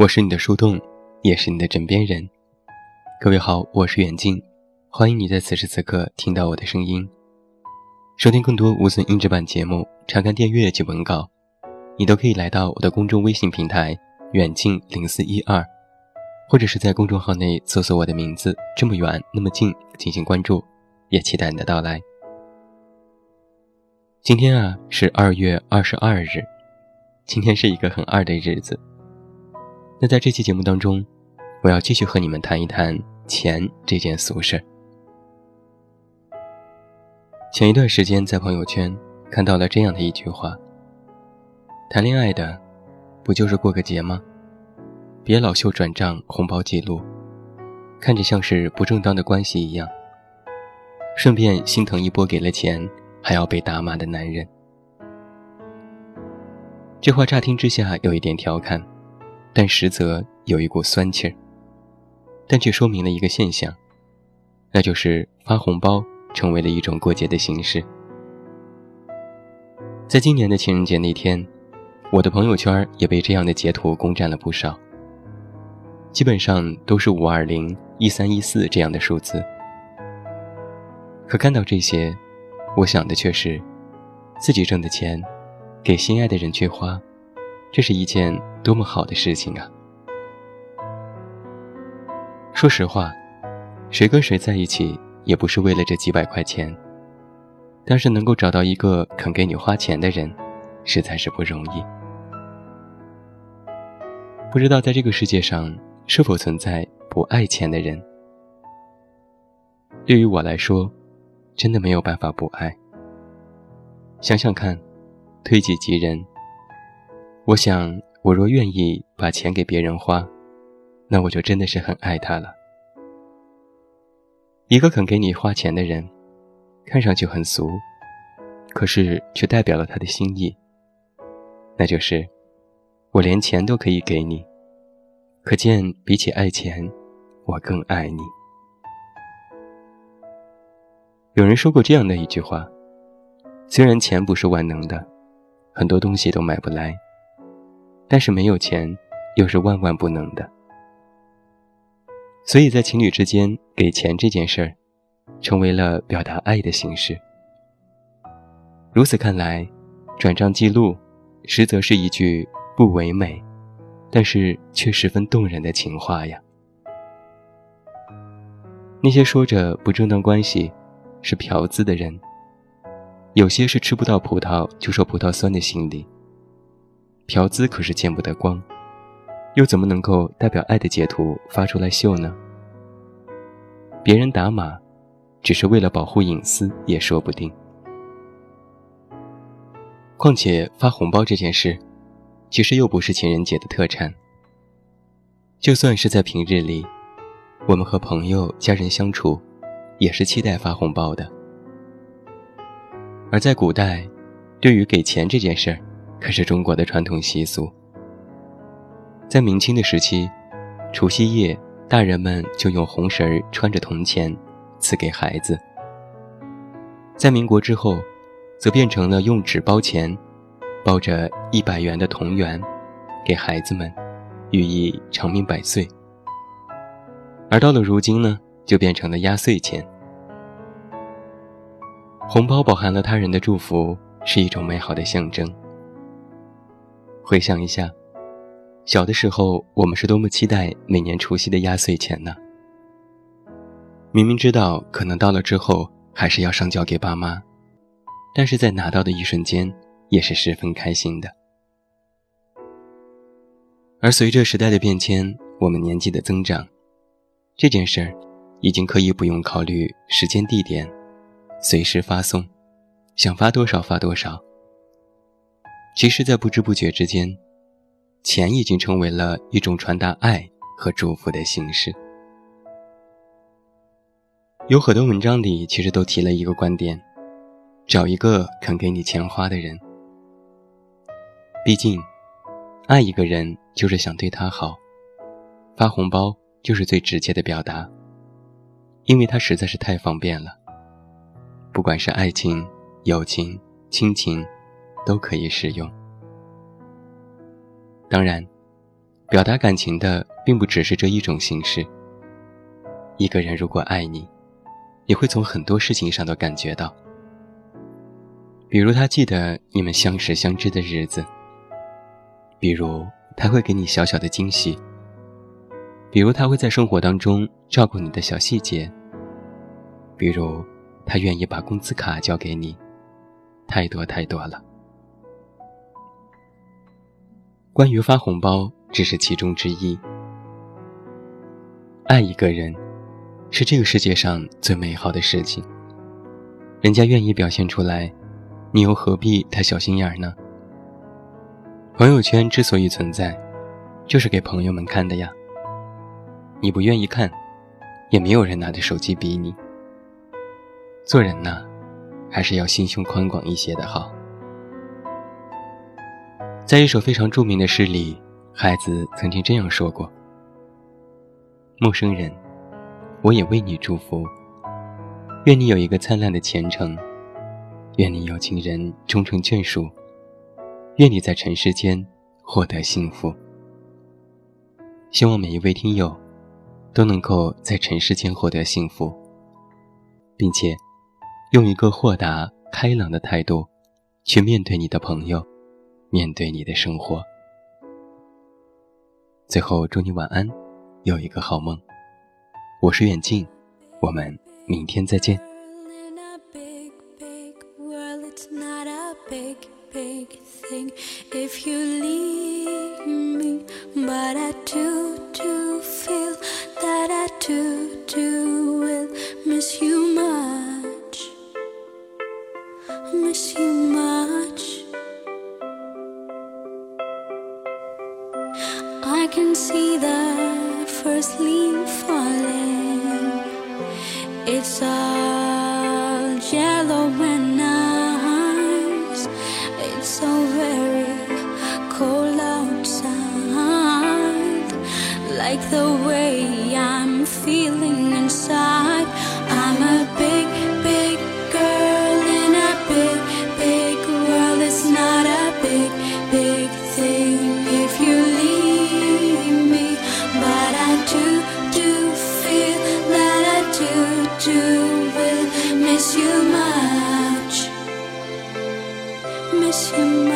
我是你的树洞，也是你的枕边人。各位好，我是远近，欢迎你在此时此刻听到我的声音。收听更多无损音质版节目，查看电阅及文稿，你都可以来到我的公众微信平台远近零四一二，或者是在公众号内搜索我的名字这么远那么近进行关注，也期待你的到来。今天啊是二月二十二日，今天是一个很二的日子。那在这期节目当中，我要继续和你们谈一谈钱这件俗事。前一段时间在朋友圈看到了这样的一句话：“谈恋爱的，不就是过个节吗？别老秀转账、红包记录，看着像是不正当的关系一样。顺便心疼一波给了钱。”还要被打骂的男人，这话乍听之下有一点调侃，但实则有一股酸气儿。但却说明了一个现象，那就是发红包成为了一种过节的形式。在今年的情人节那天，我的朋友圈也被这样的截图攻占了不少，基本上都是五二零、一三一四这样的数字。可看到这些。我想的却是，自己挣的钱，给心爱的人去花，这是一件多么好的事情啊！说实话，谁跟谁在一起也不是为了这几百块钱，但是能够找到一个肯给你花钱的人，实在是不容易。不知道在这个世界上是否存在不爱钱的人？对于我来说。真的没有办法不爱。想想看，推己及人。我想，我若愿意把钱给别人花，那我就真的是很爱他了。一个肯给你花钱的人，看上去很俗，可是却代表了他的心意。那就是，我连钱都可以给你，可见比起爱钱，我更爱你。有人说过这样的一句话：虽然钱不是万能的，很多东西都买不来，但是没有钱又是万万不能的。所以在情侣之间给钱这件事儿，成为了表达爱的形式。如此看来，转账记录实则是一句不唯美，但是却十分动人的情话呀。那些说着不正当关系。是嫖资的人，有些是吃不到葡萄就说葡萄酸的心理。嫖资可是见不得光，又怎么能够代表爱的截图发出来秀呢？别人打码，只是为了保护隐私也说不定。况且发红包这件事，其实又不是情人节的特产。就算是在平日里，我们和朋友、家人相处。也是期待发红包的，而在古代，对于给钱这件事儿，可是中国的传统习俗。在明清的时期，除夕夜，大人们就用红绳穿着铜钱赐给孩子；在民国之后，则变成了用纸包钱，包着一百元的铜元，给孩子们，寓意长命百岁。而到了如今呢？就变成了压岁钱。红包饱含了他人的祝福，是一种美好的象征。回想一下，小的时候我们是多么期待每年除夕的压岁钱呢？明明知道可能到了之后还是要上交给爸妈，但是在拿到的一瞬间也是十分开心的。而随着时代的变迁，我们年纪的增长，这件事儿。已经可以不用考虑时间地点，随时发送，想发多少发多少。其实，在不知不觉之间，钱已经成为了一种传达爱和祝福的形式。有很多文章里其实都提了一个观点：找一个肯给你钱花的人。毕竟，爱一个人就是想对他好，发红包就是最直接的表达。因为它实在是太方便了，不管是爱情、友情、亲情，都可以使用。当然，表达感情的并不只是这一种形式。一个人如果爱你，你会从很多事情上都感觉到。比如他记得你们相识相知的日子，比如他会给你小小的惊喜，比如他会在生活当中照顾你的小细节，比如他愿意把工资卡交给你，太多太多了。关于发红包，只是其中之一。爱一个人。是这个世界上最美好的事情。人家愿意表现出来，你又何必太小心眼儿呢？朋友圈之所以存在，就是给朋友们看的呀。你不愿意看，也没有人拿着手机逼你。做人呐，还是要心胸宽广一些的好。在一首非常著名的诗里，孩子曾经这样说过：“陌生人。”我也为你祝福，愿你有一个灿烂的前程，愿你有情人终成眷属，愿你在尘世间获得幸福。希望每一位听友都能够在尘世间获得幸福，并且用一个豁达开朗的态度去面对你的朋友，面对你的生活。最后，祝你晚安，有一个好梦。我是远近，我们明天再见。It's all yellow and nice. It's so very cold outside. Like the way I'm feeling. miss you much. Miss you much.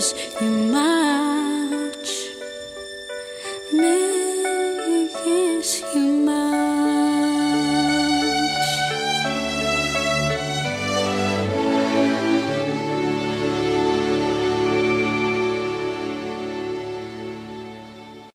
You my